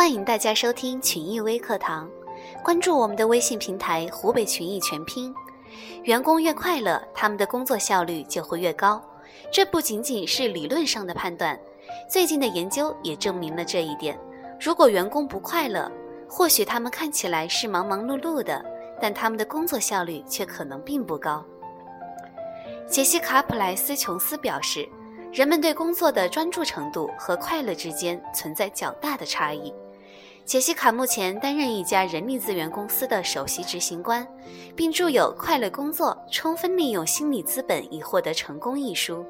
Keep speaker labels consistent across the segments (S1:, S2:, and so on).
S1: 欢迎大家收听群益微课堂，关注我们的微信平台“湖北群益全拼”。员工越快乐，他们的工作效率就会越高。这不仅仅是理论上的判断，最近的研究也证明了这一点。如果员工不快乐，或许他们看起来是忙忙碌碌的，但他们的工作效率却可能并不高。杰西卡·普莱斯琼斯表示。人们对工作的专注程度和快乐之间存在较大的差异。杰西卡目前担任一家人力资源公司的首席执行官，并著有《快乐工作：充分利用心理资本以获得成功》一书。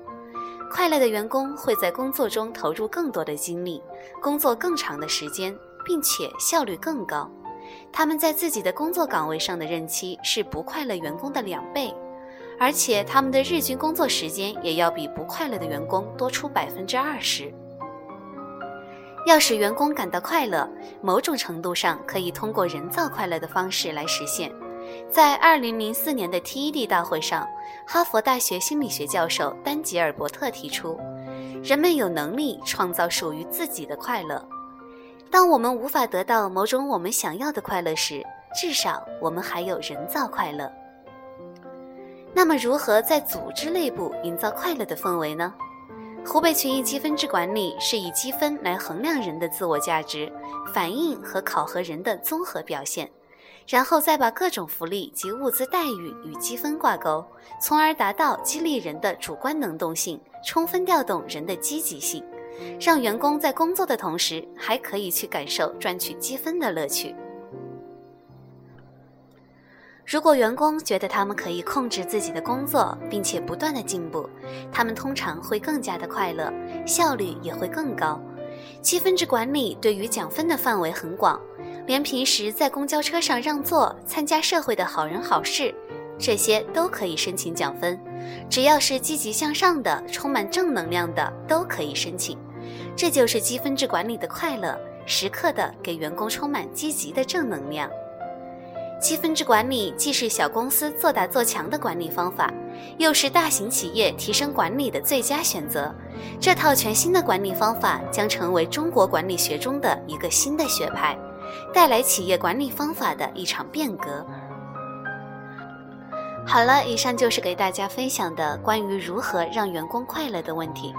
S1: 快乐的员工会在工作中投入更多的精力，工作更长的时间，并且效率更高。他们在自己的工作岗位上的任期是不快乐员工的两倍。而且他们的日均工作时间也要比不快乐的员工多出百分之二十。要使员工感到快乐，某种程度上可以通过人造快乐的方式来实现。在二零零四年的 TED 大会上，哈佛大学心理学教授丹吉尔伯特提出，人们有能力创造属于自己的快乐。当我们无法得到某种我们想要的快乐时，至少我们还有人造快乐。那么，如何在组织内部营造快乐的氛围呢？湖北群益积分制管理是以积分来衡量人的自我价值、反映和考核人的综合表现，然后再把各种福利及物资待遇与积分挂钩，从而达到激励人的主观能动性，充分调动人的积极性，让员工在工作的同时还可以去感受赚取积分的乐趣。如果员工觉得他们可以控制自己的工作，并且不断的进步，他们通常会更加的快乐，效率也会更高。积分制管理对于奖分的范围很广，连平时在公交车上让座、参加社会的好人好事，这些都可以申请奖分。只要是积极向上的、充满正能量的，都可以申请。这就是积分制管理的快乐，时刻的给员工充满积极的正能量。积分制管理既是小公司做大做强的管理方法，又是大型企业提升管理的最佳选择。这套全新的管理方法将成为中国管理学中的一个新的学派，带来企业管理方法的一场变革。好了，以上就是给大家分享的关于如何让员工快乐的问题。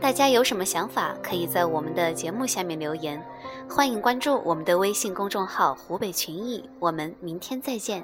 S1: 大家有什么想法，可以在我们的节目下面留言。欢迎关注我们的微信公众号“湖北群艺”，我们明天再见。